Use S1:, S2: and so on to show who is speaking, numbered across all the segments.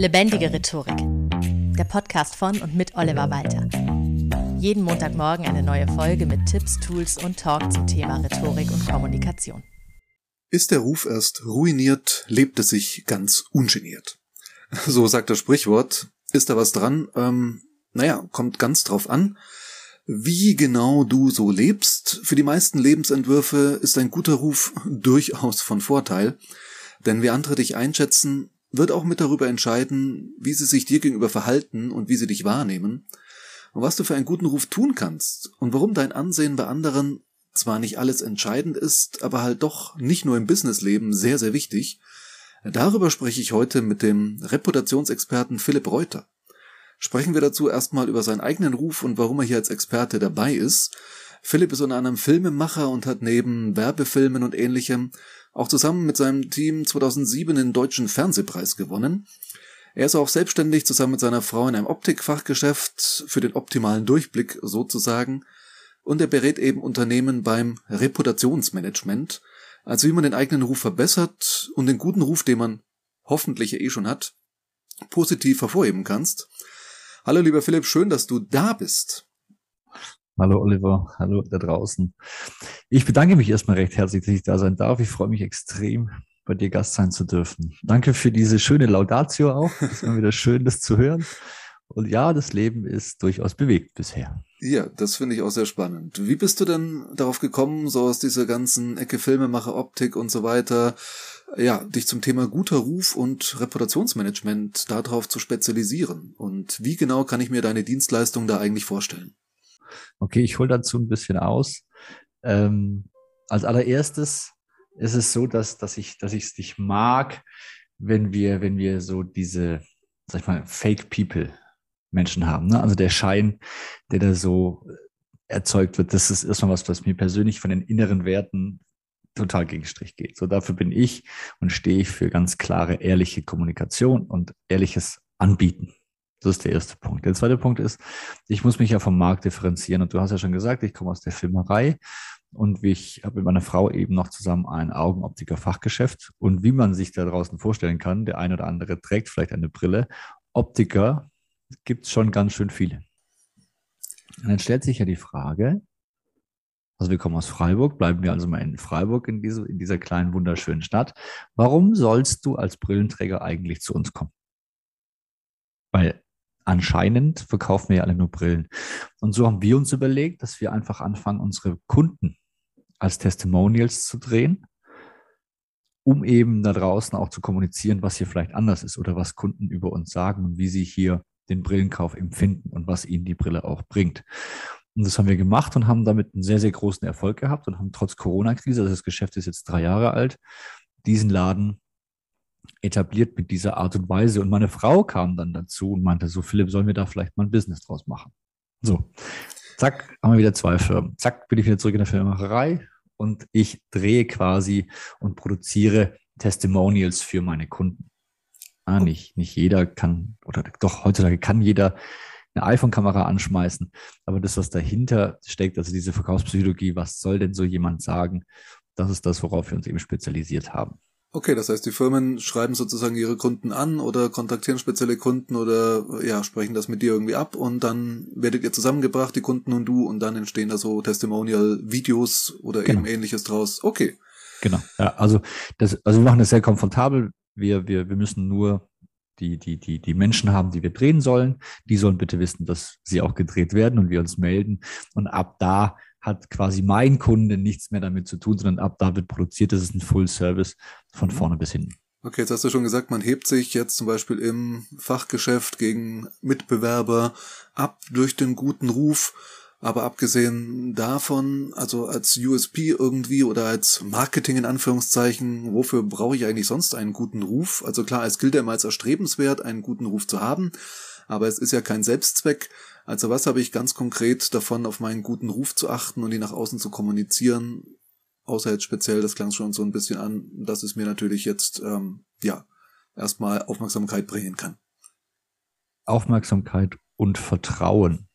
S1: Lebendige Rhetorik. Der Podcast von und mit Oliver Walter. Jeden Montagmorgen eine neue Folge mit Tipps, Tools und Talk zum Thema Rhetorik und Kommunikation.
S2: Ist der Ruf erst ruiniert, lebt es sich ganz ungeniert. So sagt das Sprichwort. Ist da was dran? Ähm, naja, kommt ganz drauf an, wie genau du so lebst. Für die meisten Lebensentwürfe ist ein guter Ruf durchaus von Vorteil. Denn wie andere dich einschätzen, wird auch mit darüber entscheiden, wie sie sich dir gegenüber verhalten und wie sie dich wahrnehmen und was du für einen guten Ruf tun kannst und warum dein Ansehen bei anderen zwar nicht alles entscheidend ist, aber halt doch nicht nur im Businessleben sehr, sehr wichtig. Darüber spreche ich heute mit dem Reputationsexperten Philipp Reuter. Sprechen wir dazu erstmal über seinen eigenen Ruf und warum er hier als Experte dabei ist. Philipp ist unter anderem Filmemacher und hat neben Werbefilmen und ähnlichem auch zusammen mit seinem Team 2007 den Deutschen Fernsehpreis gewonnen. Er ist auch selbstständig zusammen mit seiner Frau in einem Optikfachgeschäft für den optimalen Durchblick sozusagen und er berät eben Unternehmen beim Reputationsmanagement, also wie man den eigenen Ruf verbessert und den guten Ruf, den man hoffentlich eh schon hat, positiv hervorheben kannst. Hallo lieber Philipp, schön, dass du da bist.
S3: Hallo Oliver, hallo da draußen. Ich bedanke mich erstmal recht herzlich, dass ich da sein darf. Ich freue mich extrem, bei dir Gast sein zu dürfen. Danke für diese schöne Laudatio auch. Es immer wieder schön, das zu hören. Und ja, das Leben ist durchaus bewegt bisher.
S2: Ja, das finde ich auch sehr spannend. Wie bist du denn darauf gekommen, so aus dieser ganzen Ecke Filmemacher, Optik und so weiter, ja, dich zum Thema guter Ruf und Reputationsmanagement darauf zu spezialisieren? Und wie genau kann ich mir deine Dienstleistung da eigentlich vorstellen?
S3: Okay, ich hole dazu ein bisschen aus. Ähm, als allererstes ist es so, dass, dass ich dass ich es nicht mag, wenn wir, wenn wir so diese, sag ich mal, Fake People Menschen haben. Ne? Also der Schein, der da so erzeugt wird, das ist erstmal was, was mir persönlich von den inneren Werten total gegen Strich geht. So dafür bin ich und stehe ich für ganz klare, ehrliche Kommunikation und ehrliches Anbieten. Das ist der erste Punkt. Der zweite Punkt ist, ich muss mich ja vom Markt differenzieren. Und du hast ja schon gesagt, ich komme aus der Filmerei und ich habe mit meiner Frau eben noch zusammen ein Augenoptiker-Fachgeschäft. Und wie man sich da draußen vorstellen kann, der eine oder andere trägt vielleicht eine Brille. Optiker gibt es schon ganz schön viele. Und dann stellt sich ja die Frage, also wir kommen aus Freiburg, bleiben wir also mal in Freiburg in, diese, in dieser kleinen, wunderschönen Stadt. Warum sollst du als Brillenträger eigentlich zu uns kommen? Weil anscheinend verkaufen wir ja alle nur Brillen. Und so haben wir uns überlegt, dass wir einfach anfangen, unsere Kunden als Testimonials zu drehen, um eben da draußen auch zu kommunizieren, was hier vielleicht anders ist oder was Kunden über uns sagen und wie sie hier den Brillenkauf empfinden und was ihnen die Brille auch bringt. Und das haben wir gemacht und haben damit einen sehr, sehr großen Erfolg gehabt und haben trotz Corona-Krise, also das Geschäft ist jetzt drei Jahre alt, diesen Laden etabliert mit dieser Art und Weise. Und meine Frau kam dann dazu und meinte so, Philipp, sollen wir da vielleicht mal ein Business draus machen? So, zack, haben wir wieder zwei Firmen. Zack, bin ich wieder zurück in der Filmemacherei und ich drehe quasi und produziere Testimonials für meine Kunden. Ah, nicht, nicht jeder kann, oder doch heutzutage kann jeder eine iPhone-Kamera anschmeißen. Aber das, was dahinter steckt, also diese Verkaufspsychologie, was soll denn so jemand sagen? Das ist das, worauf wir uns eben spezialisiert haben.
S2: Okay, das heißt, die Firmen schreiben sozusagen ihre Kunden an oder kontaktieren spezielle Kunden oder ja, sprechen das mit dir irgendwie ab und dann werdet ihr zusammengebracht, die Kunden und du, und dann entstehen da so Testimonial-Videos oder genau. eben ähnliches draus. Okay.
S3: Genau. Ja, also das, also wir machen das sehr komfortabel. Wir, wir, wir müssen nur die, die, die, die Menschen haben, die wir drehen sollen. Die sollen bitte wissen, dass sie auch gedreht werden und wir uns melden. Und ab da hat quasi mein Kunde nichts mehr damit zu tun, sondern ab da wird produziert. Das ist ein Full Service von mhm. vorne bis hinten.
S2: Okay, jetzt hast du schon gesagt, man hebt sich jetzt zum Beispiel im Fachgeschäft gegen Mitbewerber ab durch den guten Ruf. Aber abgesehen davon, also als USP irgendwie oder als Marketing in Anführungszeichen, wofür brauche ich eigentlich sonst einen guten Ruf? Also klar, es gilt ja immer als erstrebenswert, einen guten Ruf zu haben, aber es ist ja kein Selbstzweck. Also was habe ich ganz konkret davon, auf meinen guten Ruf zu achten und ihn nach außen zu kommunizieren? Außer jetzt speziell, das klang schon so ein bisschen an, dass es mir natürlich jetzt, ähm, ja, erstmal Aufmerksamkeit bringen kann.
S3: Aufmerksamkeit und Vertrauen.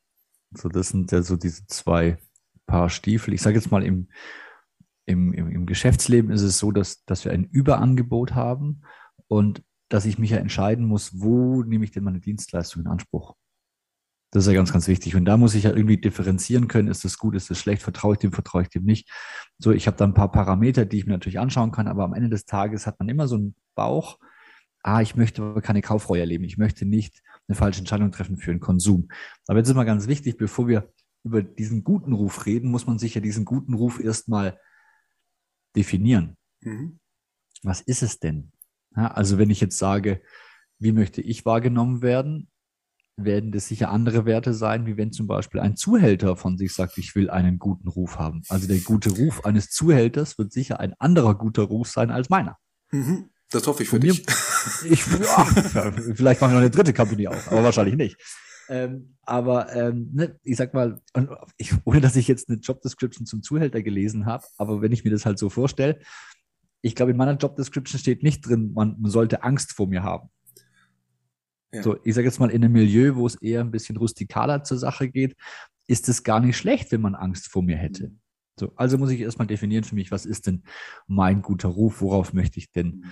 S3: So, das sind ja so diese zwei Paar Stiefel. Ich sage jetzt mal, im, im, im, Geschäftsleben ist es so, dass, dass wir ein Überangebot haben und dass ich mich ja entscheiden muss, wo nehme ich denn meine Dienstleistung in Anspruch? Das ist ja ganz, ganz wichtig. Und da muss ich ja irgendwie differenzieren können, ist das gut, ist das schlecht, vertraue ich dem, vertraue ich dem nicht. So, ich habe da ein paar Parameter, die ich mir natürlich anschauen kann, aber am Ende des Tages hat man immer so einen Bauch, ah, ich möchte aber keine Kaufreue erleben, ich möchte nicht eine falsche Entscheidung treffen für den Konsum. Aber jetzt ist mal ganz wichtig, bevor wir über diesen guten Ruf reden, muss man sich ja diesen guten Ruf erstmal definieren. Mhm. Was ist es denn? Ja, also wenn ich jetzt sage, wie möchte ich wahrgenommen werden, werden das sicher andere Werte sein, wie wenn zum Beispiel ein Zuhälter von sich sagt, ich will einen guten Ruf haben. Also der gute Ruf eines Zuhälters wird sicher ein anderer guter Ruf sein als meiner.
S2: Mhm. Das hoffe ich für Von dich.
S3: Mir, ich, ja, vielleicht machen wir noch eine dritte Company auf, aber wahrscheinlich nicht. Ähm, aber ähm, ne, ich sag mal, ich, ohne dass ich jetzt eine Job Description zum Zuhälter gelesen habe, aber wenn ich mir das halt so vorstelle, ich glaube, in meiner Job Description steht nicht drin, man, man sollte Angst vor mir haben. Ja. So, ich sage jetzt mal, in einem Milieu, wo es eher ein bisschen rustikaler zur Sache geht, ist es gar nicht schlecht, wenn man Angst vor mir hätte. Mhm. So, also muss ich erstmal definieren für mich, was ist denn mein guter Ruf, worauf möchte ich denn mhm.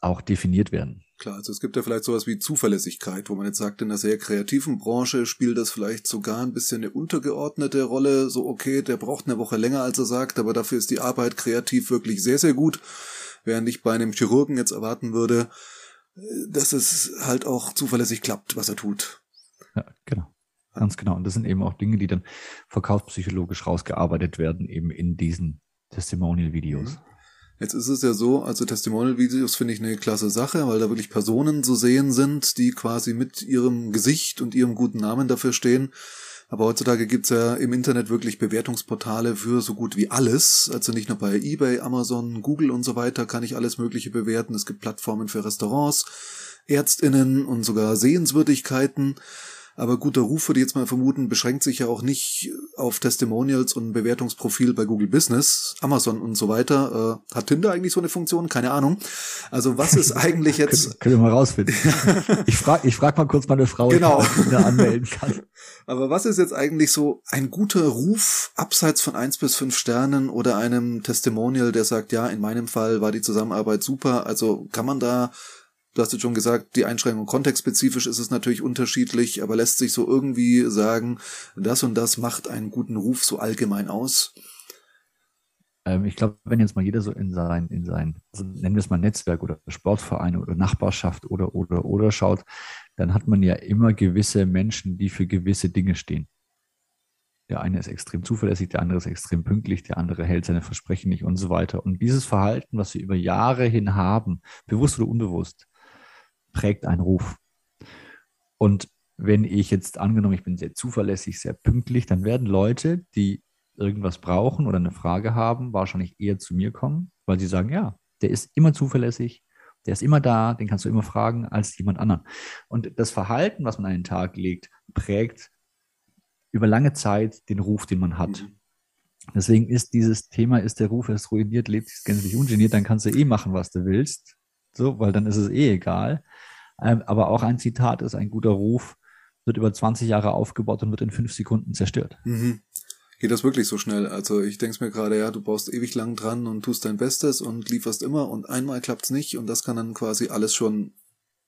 S3: auch definiert werden.
S2: Klar, also es gibt ja vielleicht sowas wie Zuverlässigkeit, wo man jetzt sagt, in einer sehr kreativen Branche spielt das vielleicht sogar ein bisschen eine untergeordnete Rolle. So, okay, der braucht eine Woche länger, als er sagt, aber dafür ist die Arbeit kreativ wirklich sehr, sehr gut. Während ich bei einem Chirurgen jetzt erwarten würde, dass es halt auch zuverlässig klappt, was er tut.
S3: Ja, genau. Ganz genau. Und das sind eben auch Dinge, die dann verkaufspsychologisch rausgearbeitet werden, eben in diesen Testimonial-Videos. Mhm.
S2: Jetzt ist es ja so, also Testimonial-Videos finde ich eine klasse Sache, weil da wirklich Personen zu sehen sind, die quasi mit ihrem Gesicht und ihrem guten Namen dafür stehen. Aber heutzutage gibt's ja im Internet wirklich Bewertungsportale für so gut wie alles. Also nicht nur bei eBay, Amazon, Google und so weiter kann ich alles Mögliche bewerten. Es gibt Plattformen für Restaurants, Ärztinnen und sogar Sehenswürdigkeiten. Aber guter Ruf, würde ich jetzt mal vermuten, beschränkt sich ja auch nicht auf Testimonials und Bewertungsprofil bei Google Business, Amazon und so weiter. Äh, hat Tinder eigentlich so eine Funktion? Keine Ahnung. Also was ist eigentlich jetzt...
S3: Können wir mal rausfinden. ich frage ich frag mal kurz meine Frau,
S2: genau.
S3: ob ich da anmelden kann.
S2: Aber was ist jetzt eigentlich so ein guter Ruf abseits von eins bis fünf Sternen oder einem Testimonial, der sagt, ja, in meinem Fall war die Zusammenarbeit super. Also kann man da Du hast jetzt schon gesagt, die Einschränkung kontextspezifisch ist es natürlich unterschiedlich, aber lässt sich so irgendwie sagen, das und das macht einen guten Ruf so allgemein aus?
S3: Ähm, ich glaube, wenn jetzt mal jeder so in sein, in sein, also nennen wir es mal Netzwerk oder Sportvereine oder Nachbarschaft oder, oder, oder schaut, dann hat man ja immer gewisse Menschen, die für gewisse Dinge stehen. Der eine ist extrem zuverlässig, der andere ist extrem pünktlich, der andere hält seine Versprechen nicht und so weiter. Und dieses Verhalten, was wir über Jahre hin haben, bewusst oder unbewusst, prägt einen Ruf. Und wenn ich jetzt angenommen, ich bin sehr zuverlässig, sehr pünktlich, dann werden Leute, die irgendwas brauchen oder eine Frage haben, wahrscheinlich eher zu mir kommen, weil sie sagen, ja, der ist immer zuverlässig, der ist immer da, den kannst du immer fragen als jemand anderen. Und das Verhalten, was man an den Tag legt, prägt über lange Zeit den Ruf, den man hat. Mhm. Deswegen ist dieses Thema, ist der Ruf erst ruiniert, lebt sich gänzlich ungeniert, dann kannst du eh machen, was du willst. So, weil dann ist es eh egal. Ähm, aber auch ein Zitat ist ein guter Ruf, wird über 20 Jahre aufgebaut und wird in fünf Sekunden zerstört.
S2: Mhm. Geht das wirklich so schnell? Also ich denke mir gerade, ja, du baust ewig lang dran und tust dein Bestes und lieferst immer und einmal klappt's nicht und das kann dann quasi alles schon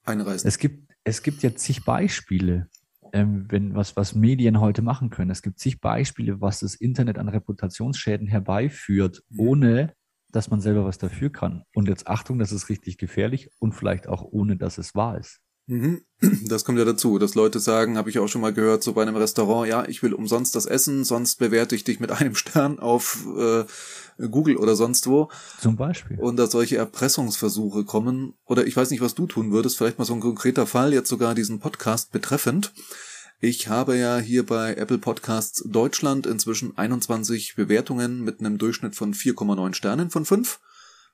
S2: einreißen.
S3: Es gibt, es gibt ja zig Beispiele, ähm, wenn was, was Medien heute machen können. Es gibt zig Beispiele, was das Internet an Reputationsschäden herbeiführt, mhm. ohne dass man selber was dafür kann. Und jetzt Achtung, das ist richtig gefährlich und vielleicht auch ohne, dass es wahr ist.
S2: Mhm. Das kommt ja dazu, dass Leute sagen, habe ich auch schon mal gehört, so bei einem Restaurant, ja, ich will umsonst das essen, sonst bewerte ich dich mit einem Stern auf äh, Google oder sonst wo.
S3: Zum Beispiel.
S2: Und dass solche Erpressungsversuche kommen. Oder ich weiß nicht, was du tun würdest, vielleicht mal so ein konkreter Fall, jetzt sogar diesen Podcast betreffend. Ich habe ja hier bei Apple Podcasts Deutschland inzwischen 21 Bewertungen mit einem Durchschnitt von 4,9 Sternen von 5.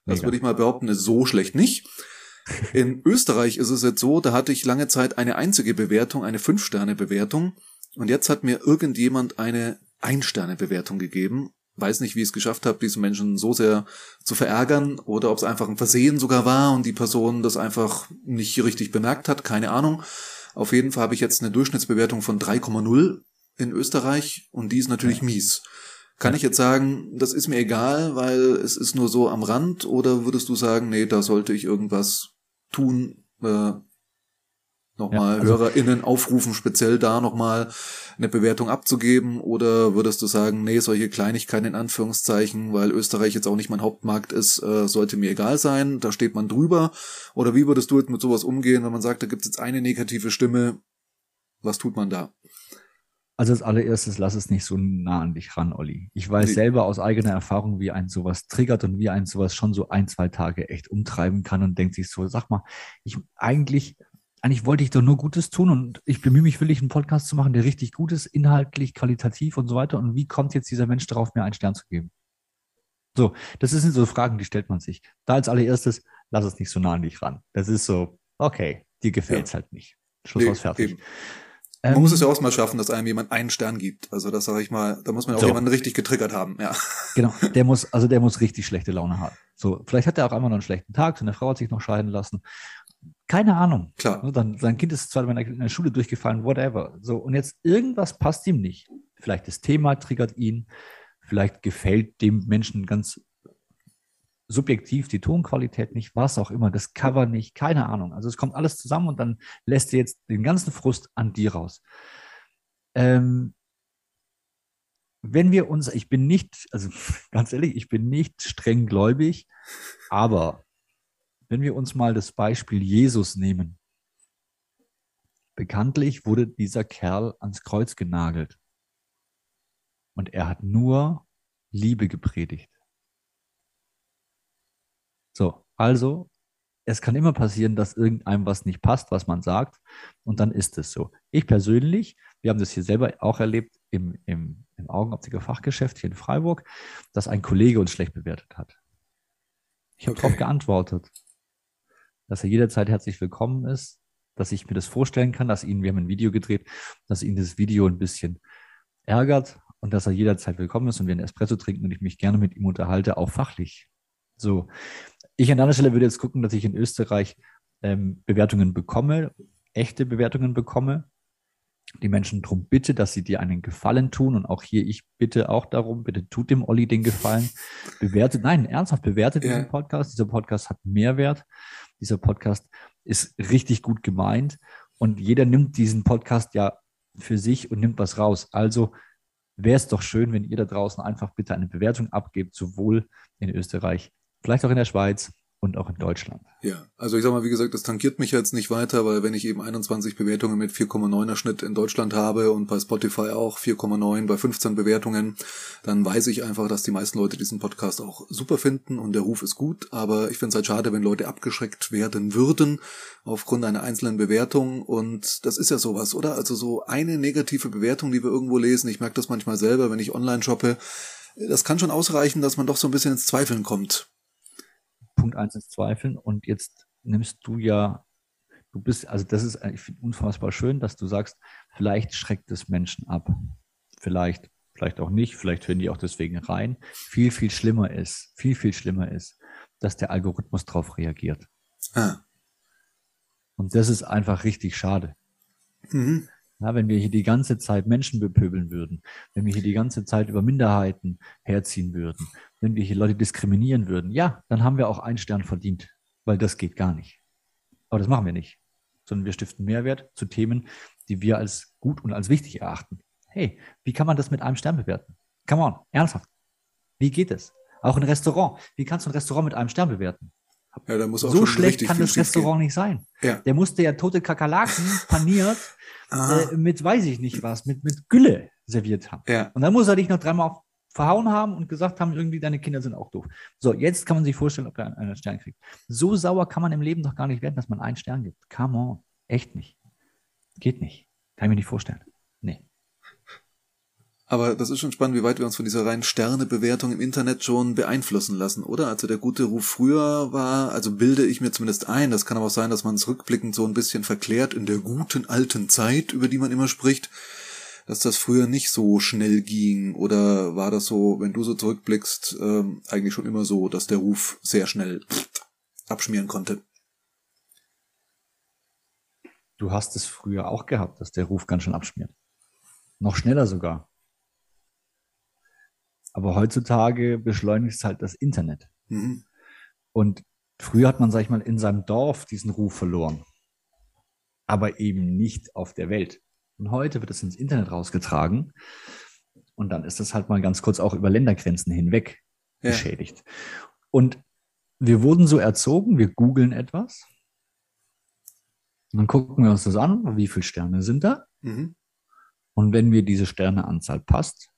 S2: Das Mega. würde ich mal behaupten, ist so schlecht nicht. In Österreich ist es jetzt so, da hatte ich lange Zeit eine einzige Bewertung, eine 5-Sterne-Bewertung. Und jetzt hat mir irgendjemand eine Ein-Sterne-Bewertung gegeben. Weiß nicht, wie ich es geschafft habe, diese Menschen so sehr zu verärgern oder ob es einfach ein Versehen sogar war und die Person das einfach nicht richtig bemerkt hat, keine Ahnung. Auf jeden Fall habe ich jetzt eine Durchschnittsbewertung von 3,0 in Österreich und die ist natürlich ja. mies. Kann ich jetzt sagen, das ist mir egal, weil es ist nur so am Rand oder würdest du sagen, nee, da sollte ich irgendwas tun, äh, nochmal ja, also, HörerInnen aufrufen, speziell da nochmal eine Bewertung abzugeben? Oder würdest du sagen, nee, solche Kleinigkeiten in Anführungszeichen, weil Österreich jetzt auch nicht mein Hauptmarkt ist, äh, sollte mir egal sein, da steht man drüber? Oder wie würdest du jetzt mit sowas umgehen, wenn man sagt, da gibt es jetzt eine negative Stimme, was tut man da?
S3: Also als allererstes lass es nicht so nah an dich ran, Olli. Ich weiß nee. selber aus eigener Erfahrung, wie ein sowas triggert und wie ein sowas schon so ein, zwei Tage echt umtreiben kann und denkt sich so, sag mal, ich eigentlich eigentlich wollte ich doch nur Gutes tun und ich bemühe mich wirklich, einen Podcast zu machen, der richtig gut ist, inhaltlich, qualitativ und so weiter. Und wie kommt jetzt dieser Mensch darauf, mir einen Stern zu geben? So, das sind so Fragen, die stellt man sich. Da als allererstes, lass es nicht so nah an dich ran. Das ist so, okay, dir gefällt es ja. halt nicht. Schluss nee, aus fertig.
S2: Man ähm, muss es ja auch mal schaffen, dass einem jemand einen Stern gibt. Also das sage ich mal, da muss man auch so. jemanden richtig getriggert haben, ja.
S3: Genau, der muss, also der muss richtig schlechte Laune haben. So, vielleicht hat er auch einfach noch einen schlechten Tag, seine Frau hat sich noch scheiden lassen keine Ahnung.
S2: Klar.
S3: Dann, sein Kind ist zwar in der Schule durchgefallen, whatever. So, und jetzt irgendwas passt ihm nicht. Vielleicht das Thema triggert ihn, vielleicht gefällt dem Menschen ganz subjektiv die Tonqualität nicht, was auch immer, das Cover nicht, keine Ahnung. Also es kommt alles zusammen und dann lässt er jetzt den ganzen Frust an dir raus. Ähm, wenn wir uns, ich bin nicht, also ganz ehrlich, ich bin nicht streng gläubig, aber wenn wir uns mal das Beispiel Jesus nehmen. Bekanntlich wurde dieser Kerl ans Kreuz genagelt. Und er hat nur Liebe gepredigt. So, also, es kann immer passieren, dass irgendeinem was nicht passt, was man sagt. Und dann ist es so. Ich persönlich, wir haben das hier selber auch erlebt im, im, im Augenoptiker-Fachgeschäft hier in Freiburg, dass ein Kollege uns schlecht bewertet hat. Ich habe okay. darauf geantwortet dass er jederzeit herzlich willkommen ist, dass ich mir das vorstellen kann, dass ihn, wir haben ein Video gedreht, dass ihn das Video ein bisschen ärgert und dass er jederzeit willkommen ist und wir einen Espresso trinken und ich mich gerne mit ihm unterhalte, auch fachlich. So, ich an einer Stelle würde jetzt gucken, dass ich in Österreich ähm, Bewertungen bekomme, echte Bewertungen bekomme, die Menschen darum bitte, dass sie dir einen Gefallen tun. Und auch hier, ich bitte auch darum, bitte tut dem Olli den Gefallen. Bewertet, nein, ernsthaft, bewertet ja. diesen Podcast. Dieser Podcast hat Mehrwert. Dieser Podcast ist richtig gut gemeint. Und jeder nimmt diesen Podcast ja für sich und nimmt was raus. Also wäre es doch schön, wenn ihr da draußen einfach bitte eine Bewertung abgebt, sowohl in Österreich, vielleicht auch in der Schweiz, und auch in Deutschland.
S2: Ja, also ich sag mal, wie gesagt, das tankiert mich jetzt nicht weiter, weil wenn ich eben 21 Bewertungen mit 4,9er Schnitt in Deutschland habe und bei Spotify auch 4,9 bei 15 Bewertungen, dann weiß ich einfach, dass die meisten Leute diesen Podcast auch super finden und der Ruf ist gut, aber ich finde es halt schade, wenn Leute abgeschreckt werden würden aufgrund einer einzelnen Bewertung. Und das ist ja sowas, oder? Also so eine negative Bewertung, die wir irgendwo lesen, ich merke das manchmal selber, wenn ich online shoppe, das kann schon ausreichen, dass man doch so ein bisschen ins Zweifeln kommt
S3: Punkt eins ins Zweifeln. Und jetzt nimmst du ja, du bist, also das ist, ich finde unfassbar schön, dass du sagst, vielleicht schreckt es Menschen ab. Vielleicht, vielleicht auch nicht, vielleicht hören die auch deswegen rein. Viel, viel schlimmer ist, viel, viel schlimmer ist, dass der Algorithmus darauf reagiert. Ah. Und das ist einfach richtig schade. Mhm. Ja, wenn wir hier die ganze Zeit Menschen bepöbeln würden, wenn wir hier die ganze Zeit über Minderheiten herziehen würden, wenn wir hier Leute diskriminieren würden, ja, dann haben wir auch einen Stern verdient, weil das geht gar nicht. Aber das machen wir nicht, sondern wir stiften Mehrwert zu Themen, die wir als gut und als wichtig erachten. Hey, wie kann man das mit einem Stern bewerten? Come on, ernsthaft. Wie geht es? Auch ein Restaurant. Wie kannst du ein Restaurant mit einem Stern bewerten?
S2: Ja, da muss auch
S3: so schlecht kann das Restaurant gehen. nicht sein. Ja. Der musste ja tote Kakerlaken paniert äh, mit weiß ich nicht was, mit, mit Gülle serviert haben. Ja. Und dann muss er dich noch dreimal verhauen haben und gesagt haben, irgendwie deine Kinder sind auch doof. So, jetzt kann man sich vorstellen, ob er einen Stern kriegt. So sauer kann man im Leben doch gar nicht werden, dass man einen Stern gibt. Come on. Echt nicht. Geht nicht. Kann ich mir nicht vorstellen. Nee.
S2: Aber das ist schon spannend, wie weit wir uns von dieser reinen Sternebewertung im Internet schon beeinflussen lassen, oder? Also der gute Ruf früher war, also bilde ich mir zumindest ein, das kann aber auch sein, dass man es rückblickend so ein bisschen verklärt in der guten alten Zeit, über die man immer spricht, dass das früher nicht so schnell ging. Oder war das so, wenn du so zurückblickst, ähm, eigentlich schon immer so, dass der Ruf sehr schnell abschmieren konnte?
S3: Du hast es früher auch gehabt, dass der Ruf ganz schön abschmiert. Noch schneller sogar. Aber heutzutage beschleunigt es halt das Internet. Mhm. Und früher hat man, sag ich mal, in seinem Dorf diesen Ruf verloren. aber eben nicht auf der Welt. Und heute wird es ins Internet rausgetragen und dann ist das halt mal ganz kurz auch über Ländergrenzen hinweg ja. beschädigt. Und wir wurden so erzogen, wir googeln etwas und dann gucken wir uns das an, wie viele Sterne sind da. Mhm. Und wenn mir diese Sterneanzahl passt,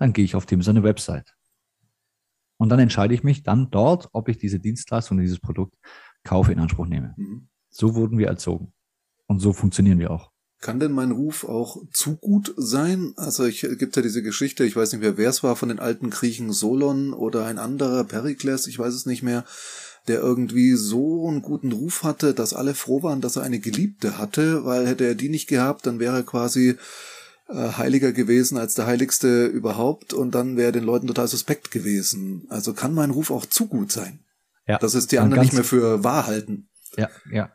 S3: dann gehe ich auf dem seine Website. Und dann entscheide ich mich dann dort, ob ich diese Dienstleistung, dieses Produkt kaufe, in Anspruch nehme. Mhm. So wurden wir erzogen. Und so funktionieren wir auch.
S2: Kann denn mein Ruf auch zu gut sein? Also ich gibt ja diese Geschichte, ich weiß nicht mehr, wer es war von den alten Griechen, Solon oder ein anderer, Perikles, ich weiß es nicht mehr, der irgendwie so einen guten Ruf hatte, dass alle froh waren, dass er eine Geliebte hatte, weil hätte er die nicht gehabt, dann wäre er quasi heiliger gewesen als der heiligste überhaupt und dann wäre den Leuten total suspekt gewesen. Also kann mein Ruf auch zu gut sein. Ja. Das ist die anderen nicht mehr für wahr halten.
S3: Ja, ja,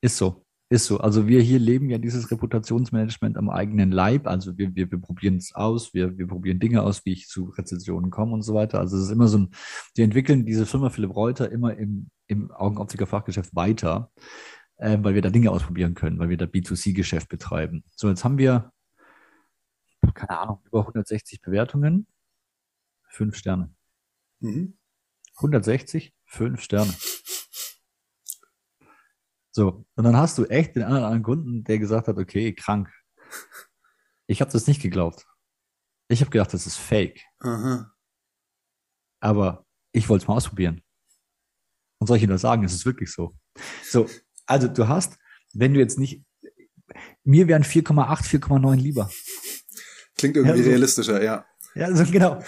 S3: ist so. Ist so. Also wir hier leben ja dieses Reputationsmanagement am eigenen Leib. Also wir, wir, wir probieren es aus, wir, wir probieren Dinge aus, wie ich zu Rezensionen komme und so weiter. Also es ist immer so ein, wir entwickeln diese Firma Philipp Reuter immer im, im Augenoptiker Fachgeschäft weiter, äh, weil wir da Dinge ausprobieren können, weil wir da B2C-Geschäft betreiben. So, jetzt haben wir, keine Ahnung, über 160 Bewertungen, fünf Sterne. Mhm. 160, fünf Sterne. So, und dann hast du echt den anderen Kunden, der gesagt hat, okay, krank. Ich habe das nicht geglaubt. Ich habe gedacht, das ist fake. Aha. Aber ich wollte es mal ausprobieren. Und soll ich das sagen, es ist wirklich so. So, also du hast, wenn du jetzt nicht, mir wären 4,8, 4,9 lieber.
S2: Klingt irgendwie ja, so, realistischer, ja.
S3: Ja, so, genau.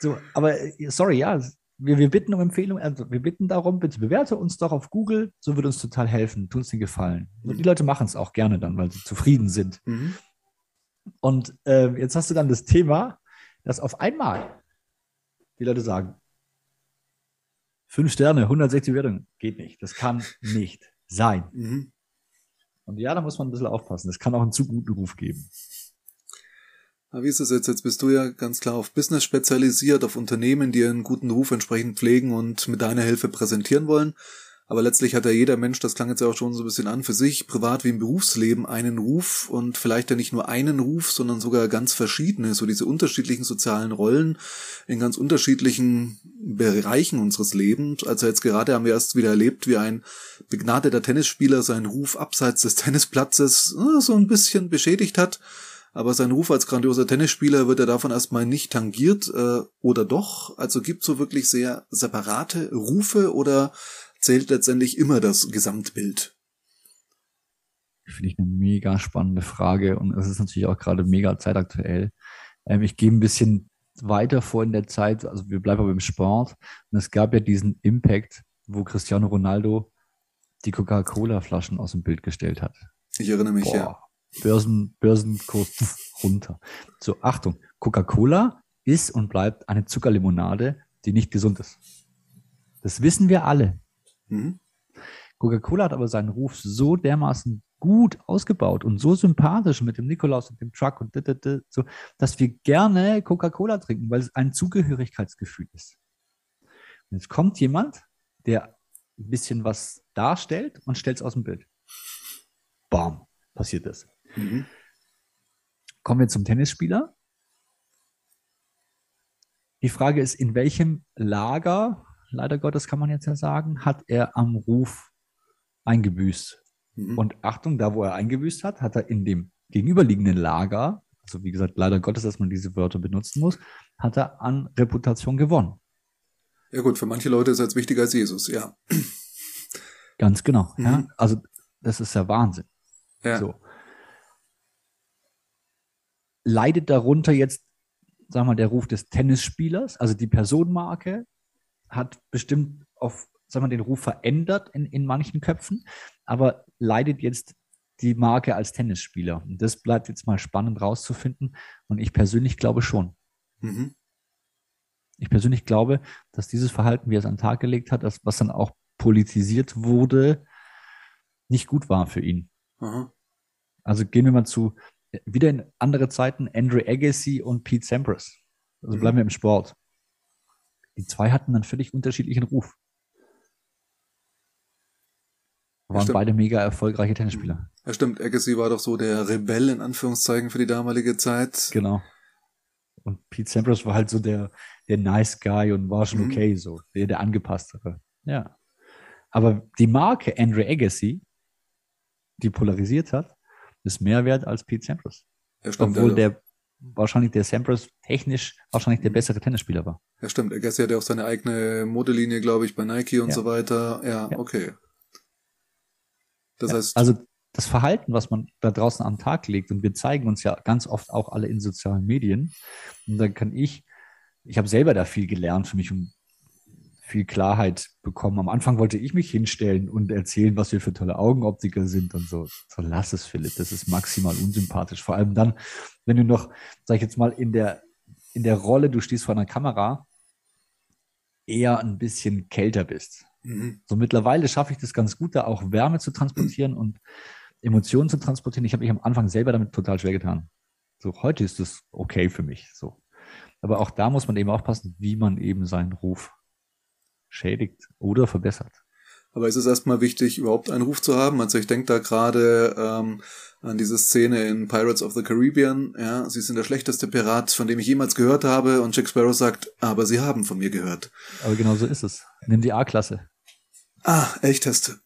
S3: So, aber sorry, ja, wir, wir bitten um Empfehlungen, also wir bitten darum, bitte bewerte uns doch auf Google, so wird uns total helfen, tut uns den Gefallen. Und die Leute machen es auch gerne dann, weil sie zufrieden sind. Mhm. Und äh, jetzt hast du dann das Thema, dass auf einmal die Leute sagen, fünf Sterne, 160 Bewertungen, geht nicht. Das kann nicht sein. Mhm. Und ja, da muss man ein bisschen aufpassen. Das kann auch einen zu guten Ruf geben.
S2: Aber wie ist das jetzt? Jetzt bist du ja ganz klar auf Business spezialisiert, auf Unternehmen, die einen guten Ruf entsprechend pflegen und mit deiner Hilfe präsentieren wollen. Aber letztlich hat ja jeder Mensch, das klang jetzt ja auch schon so ein bisschen an, für sich, privat wie im Berufsleben, einen Ruf und vielleicht ja nicht nur einen Ruf, sondern sogar ganz verschiedene, so diese unterschiedlichen sozialen Rollen in ganz unterschiedlichen Bereichen unseres Lebens. Also jetzt gerade haben wir erst wieder erlebt, wie ein begnadeter Tennisspieler seinen Ruf abseits des Tennisplatzes äh, so ein bisschen beschädigt hat aber sein Ruf als grandioser Tennisspieler wird er davon erstmal nicht tangiert äh, oder doch? Also gibt so wirklich sehr separate Rufe oder zählt letztendlich immer das Gesamtbild?
S3: Finde ich eine mega spannende Frage und es ist natürlich auch gerade mega zeitaktuell. Ähm, ich gehe ein bisschen weiter vor in der Zeit, also wir bleiben aber im Sport und es gab ja diesen Impact, wo Cristiano Ronaldo die Coca-Cola-Flaschen aus dem Bild gestellt hat.
S2: Ich erinnere mich, Boah. ja.
S3: Börsen, Börsenkurs runter. So, Achtung, Coca-Cola ist und bleibt eine Zuckerlimonade, die nicht gesund ist. Das wissen wir alle. Mhm. Coca-Cola hat aber seinen Ruf so dermaßen gut ausgebaut und so sympathisch mit dem Nikolaus und dem Truck und so, dass wir gerne Coca-Cola trinken, weil es ein Zugehörigkeitsgefühl ist. Und jetzt kommt jemand, der ein bisschen was darstellt und stellt es aus dem Bild. Bam, passiert ist. Mhm. Kommen wir zum Tennisspieler. Die Frage ist, in welchem Lager, leider Gottes kann man jetzt ja sagen, hat er am Ruf eingebüßt? Mhm. Und Achtung, da wo er eingebüßt hat, hat er in dem gegenüberliegenden Lager, also wie gesagt, leider Gottes, dass man diese Wörter benutzen muss, hat er an Reputation gewonnen.
S2: Ja gut, für manche Leute ist er jetzt wichtiger als Jesus, ja.
S3: Ganz genau. Mhm. Ja? Also das ist ja Wahnsinn. Ja. So leidet darunter jetzt, sagen wir mal, der Ruf des Tennisspielers, also die Personenmarke hat bestimmt auf, sagen wir, den Ruf verändert in, in manchen Köpfen, aber leidet jetzt die Marke als Tennisspieler. Und das bleibt jetzt mal spannend rauszufinden. Und ich persönlich glaube schon. Mhm. Ich persönlich glaube, dass dieses Verhalten, wie er es an den Tag gelegt hat, das, was dann auch politisiert wurde, nicht gut war für ihn. Mhm. Also gehen wir mal zu wieder in andere Zeiten Andrew Agassi und Pete Sampras. Also bleiben wir im Sport. Die zwei hatten einen völlig unterschiedlichen Ruf. Waren
S2: stimmt.
S3: beide mega erfolgreiche Tennisspieler.
S2: Ja, stimmt. Agassi war doch so der Rebell in Anführungszeichen für die damalige Zeit.
S3: Genau. Und Pete Sampras war halt so der, der nice Guy und war schon
S2: Mhm.
S3: okay, so, der, der angepasstere. Ja. Aber die Marke Andre Agassi, die polarisiert hat, ist mehr wert als Pete Sampras.
S2: Ja, stimmt.
S3: Obwohl
S2: ja,
S3: der wahrscheinlich der Sampras technisch wahrscheinlich der
S2: Mhm.
S3: bessere Tennisspieler war.
S2: ja, stimmt. Agassi hat ja auch seine eigene Modelinie, glaube ich, bei Nike und
S3: Ja.
S2: so weiter. Ja,
S3: Ja.
S2: okay. Das
S3: Ja,
S2: heißt,
S3: also das Verhalten, was man da draußen am Tag legt, und wir zeigen uns ja ganz oft auch alle in sozialen Medien, und dann kann ich, ich habe selber da viel gelernt für mich und viel Klarheit bekommen. Am Anfang wollte ich mich hinstellen und erzählen, was wir für tolle Augenoptiker sind und so. So lass es, Philipp, das ist maximal unsympathisch. Vor allem dann, wenn du noch, sag ich jetzt mal, in der, in der Rolle, du stehst vor einer Kamera, eher ein bisschen kälter bist.
S2: mhm.
S3: So mittlerweile schaffe ich das ganz gut, da auch Wärme zu transportieren und Emotionen zu transportieren. Ich habe mich am Anfang selber damit total schwer getan. So, heute ist es okay für mich. So. Aber auch da muss man eben aufpassen, wie man eben seinen Ruf schädigt oder verbessert.
S2: Aber es ist erstmal wichtig, überhaupt einen Ruf zu haben. Also ich denke da gerade ähm, an diese Szene in Pirates of the Caribbean. Ja, sie sind der schlechteste Pirat, von dem ich jemals gehört habe. Und Jack Sparrow sagt, aber sie haben von mir gehört.
S3: Aber genau so ist es. Nimm die A-Klasse.
S2: Ah, Elchtest.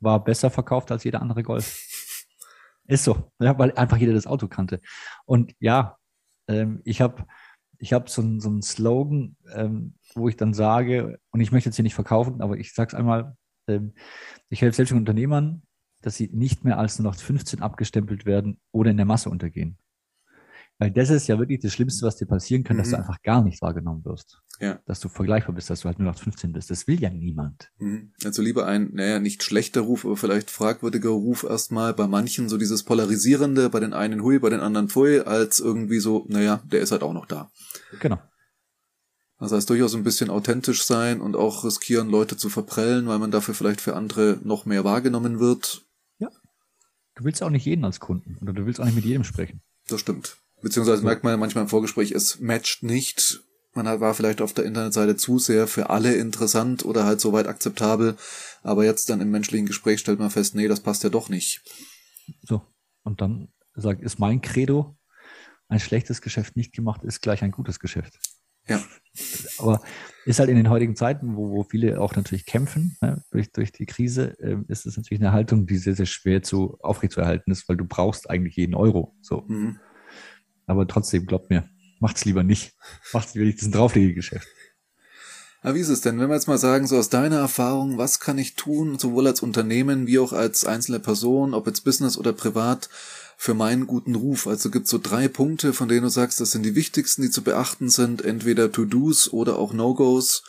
S3: War besser verkauft als jeder andere Golf. Ist so. Ja, weil einfach jeder das Auto kannte. Und ja, ähm, ich habe ich hab so, einen- so einen Slogan, ähm, wo ich dann sage, und ich möchte jetzt hier nicht verkaufen, aber ich sage es einmal, ähm, ich helfe selbstständigen Unternehmern, dass sie nicht mehr als nur noch 15 abgestempelt werden oder in der Masse untergehen. Weil das ist ja wirklich das Schlimmste, was dir passieren kann, dass
S2: Mhm.
S3: du einfach gar nicht wahrgenommen wirst.
S2: Ja.
S3: Dass du vergleichbar bist, dass du halt nur noch 15 bist. Das will ja niemand.
S2: Mhm. Also lieber ein, naja, nicht schlechter Ruf, aber vielleicht fragwürdiger Ruf erstmal bei manchen, so dieses Polarisierende, bei den einen Hui, bei den anderen Pfui, als irgendwie so, naja, der ist halt auch noch da.
S3: Genau.
S2: Das heißt, durchaus ein bisschen authentisch sein und auch riskieren, Leute zu verprellen, weil man dafür vielleicht für andere noch mehr wahrgenommen wird.
S3: Du willst auch nicht jeden als Kunden oder du willst auch nicht mit jedem sprechen.
S2: Das stimmt. Beziehungsweise merkt man ja manchmal im Vorgespräch, es matcht nicht. Man hat- war vielleicht auf der Internetseite zu sehr für alle interessant oder halt soweit akzeptabel. Aber jetzt dann im menschlichen Gespräch stellt man fest, nee, das passt ja doch nicht.
S3: So. Und dann sagt, ist mein Credo, ein schlechtes Geschäft nicht gemacht ist gleich ein gutes Geschäft.
S2: Ja.
S3: Aber ist halt in den heutigen Zeiten, wo, wo viele auch natürlich kämpfen ne, durch, durch die Krise, ähm, ist es natürlich eine Haltung, die sehr, sehr schwer zu aufrechtzuerhalten ist, weil du brauchst eigentlich jeden Euro. So.
S2: Mhm.
S3: Aber trotzdem, glaubt mir, macht's lieber nicht. Macht's lieber nicht, das ist ein Drauflegegeschäft.
S2: Aber wie ist es denn, wenn wir jetzt mal sagen, so aus deiner Erfahrung, was kann ich tun, sowohl als Unternehmen wie auch als einzelne Person, ob jetzt Business oder privat, für meinen guten Ruf? Also gibt es so drei Punkte, von denen du sagst, das sind die wichtigsten, die zu beachten sind, entweder To-Dos oder auch No-Gos.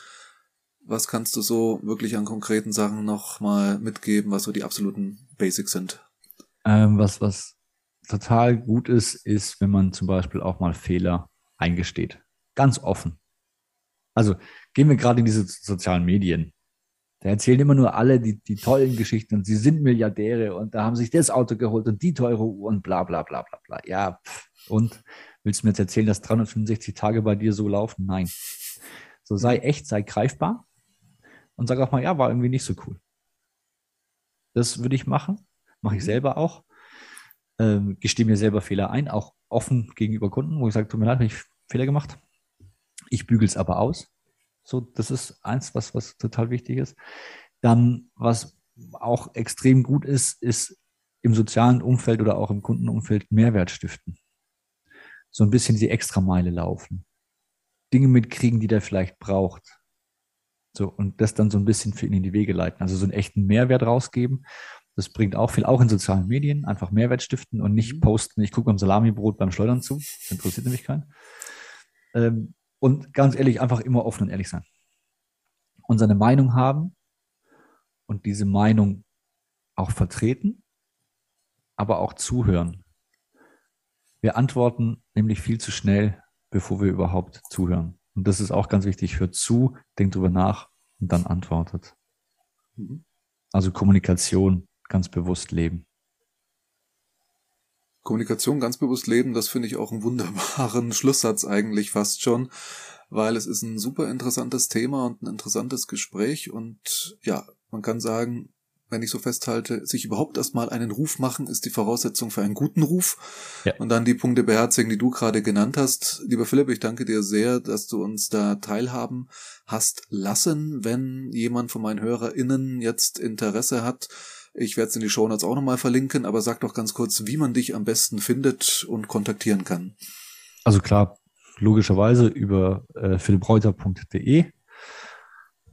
S2: Was kannst du so wirklich an konkreten Sachen nochmal mitgeben, was so die absoluten Basics sind?
S3: Ähm, was, was total gut ist, ist, wenn man zum Beispiel auch mal Fehler eingesteht. Ganz offen. Also gehen wir gerade in diese sozialen Medien. Da erzählen immer nur alle die, die tollen Geschichten und sie sind Milliardäre und da haben sich das Auto geholt und die teure Uhr und bla bla bla bla bla. Ja, und willst du mir jetzt erzählen, dass 365 Tage bei dir so laufen? Nein. So sei echt, sei greifbar und sag auch mal, ja, war irgendwie nicht so cool. Das würde ich machen, mache ich selber auch. Ähm, gestehe mir selber Fehler ein, auch offen gegenüber Kunden, wo ich sage, tut mir leid, habe ich Fehler gemacht. Ich bügel es aber aus. So, das ist eins, was, was total wichtig ist. Dann, was auch extrem gut ist, ist im sozialen Umfeld oder auch im Kundenumfeld Mehrwert stiften. So ein bisschen die Extrameile laufen. Dinge mitkriegen, die der vielleicht braucht. So, und das dann so ein bisschen für ihn in die Wege leiten. Also so einen echten Mehrwert rausgeben. Das bringt auch viel, auch in sozialen Medien, einfach Mehrwert stiften und nicht posten, ich gucke beim Salamibrot beim Schleudern zu. Das interessiert nämlich keinen. Ähm, und ganz ehrlich, einfach immer offen und ehrlich sein. Und seine Meinung haben und diese Meinung auch vertreten, aber auch zuhören. Wir antworten nämlich viel zu schnell, bevor wir überhaupt zuhören. Und das ist auch ganz wichtig. Hört zu, denkt drüber nach und dann antwortet.
S2: Mhm.
S3: Also Kommunikation ganz bewusst leben.
S2: Kommunikation ganz bewusst leben, das finde ich auch einen wunderbaren Schlusssatz eigentlich fast schon, weil es ist ein super interessantes Thema und ein interessantes Gespräch und ja, man kann sagen, wenn ich so festhalte, sich überhaupt erstmal einen Ruf machen, ist die Voraussetzung für einen guten Ruf. Ja. Und dann die Punkte beherzigen, die du gerade genannt hast. Lieber Philipp, ich danke dir sehr, dass du uns da teilhaben hast lassen. Wenn jemand von meinen HörerInnen jetzt Interesse hat, ich werde es in die Show Notes auch nochmal verlinken, aber sag doch ganz kurz, wie man dich am besten findet und kontaktieren kann.
S3: Also klar, logischerweise über äh, philippreuter.de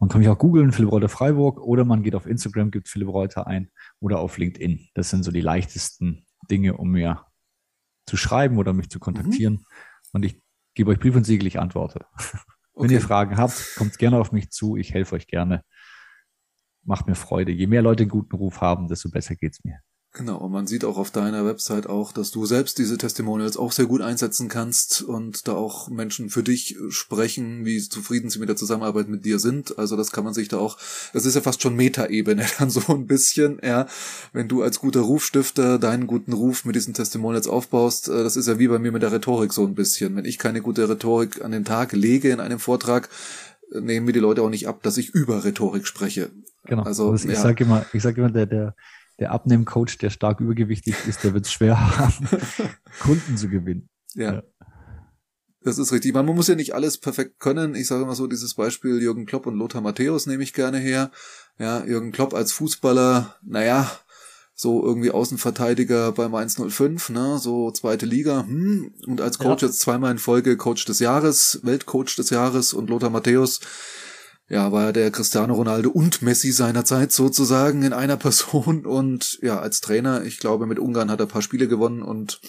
S3: man kann mich auch googeln, Philipp Reuter Freiburg, oder man geht auf Instagram, gibt Philipp Reuter ein oder auf LinkedIn. Das sind so die leichtesten Dinge, um mir zu schreiben oder mich zu kontaktieren. Mhm. Und ich gebe euch Brief und Siegel, ich antworte. Wenn ihr Fragen habt, kommt gerne auf mich zu. Ich helfe euch gerne. Macht mir Freude. Je mehr Leute einen guten Ruf haben, desto besser geht es mir.
S2: Genau, und man sieht auch auf deiner Website auch, dass du selbst diese Testimonials auch sehr gut einsetzen kannst und da auch Menschen für dich sprechen, wie zufrieden sie mit der Zusammenarbeit mit dir sind. Also das kann man sich da auch, das ist ja fast schon Metaebene dann so ein bisschen, ja. Wenn du als guter Rufstifter deinen guten Ruf mit diesen Testimonials aufbaust, äh, das ist ja wie bei mir mit der Rhetorik so ein bisschen. Wenn ich keine gute Rhetorik an den Tag lege in einem Vortrag, äh, nehmen mir die Leute auch nicht ab, dass ich über Rhetorik spreche.
S3: Genau. Also, also ich ja. sage immer, ich sage immer, der, der, der Abnehmcoach, der stark übergewichtig ist, der wird es schwer haben, Kunden zu gewinnen.
S2: Ja. ja. Das ist richtig. Man muss ja nicht alles perfekt können. Ich sage immer so, dieses Beispiel Jürgen Klopp und Lothar Matthäus nehme ich gerne her. Ja, Jürgen Klopp als Fußballer, naja, so irgendwie Außenverteidiger bei Mainz 05, ne, so zweite Liga, hm, und als Coach ja. jetzt zweimal in Folge Coach des Jahres, Weltcoach des Jahres und Lothar Matthäus, ja, war der Cristiano Ronaldo und Messi seiner Zeit sozusagen in einer Person und ja, als Trainer, ich glaube, mit Ungarn hat er ein paar Spiele gewonnen und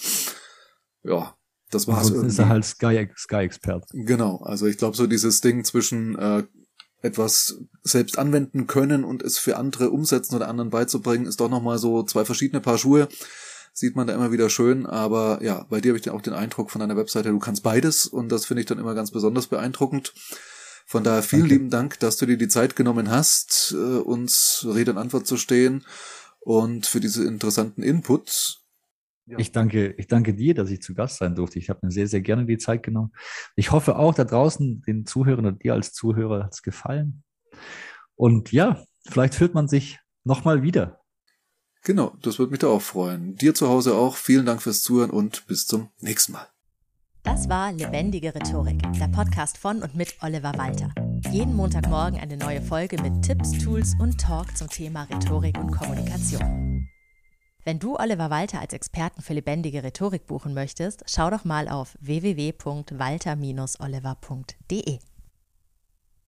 S2: ja, das war's.
S3: Sonst ist er halt Sky, Sky-Expert.
S2: Genau, also ich glaube, so dieses Ding zwischen äh, etwas selbst anwenden können und es für andere umsetzen oder anderen beizubringen, ist doch nochmal so zwei verschiedene Paar Schuhe. Sieht man da immer wieder schön, aber ja, bei dir habe ich dann auch den Eindruck von deiner Webseite, du kannst beides und das finde ich dann immer ganz besonders beeindruckend. Von daher vielen Danke. lieben Dank, dass du dir die Zeit genommen hast, äh, uns Rede und Antwort zu stehen und für diese interessanten Inputs.
S3: Ja. Ich danke, ich danke dir, dass ich zu Gast sein durfte. Ich habe mir sehr, sehr gerne die Zeit genommen. Ich hoffe auch da draußen den Zuhörern und dir als Zuhörer hat es gefallen. Und ja, vielleicht fühlt man sich nochmal wieder.
S2: Genau, das würde mich da auch freuen. Dir zu Hause auch. Vielen Dank fürs Zuhören und bis zum nächsten Mal.
S1: Das war Lebendige Rhetorik, der Podcast von und mit Oliver Walter. Jeden Montagmorgen eine neue Folge mit Tipps, Tools und Talk zum Thema Rhetorik und Kommunikation. Wenn du Oliver Walter als Experten für lebendige Rhetorik buchen möchtest, schau doch mal auf www.walter-oliver.de.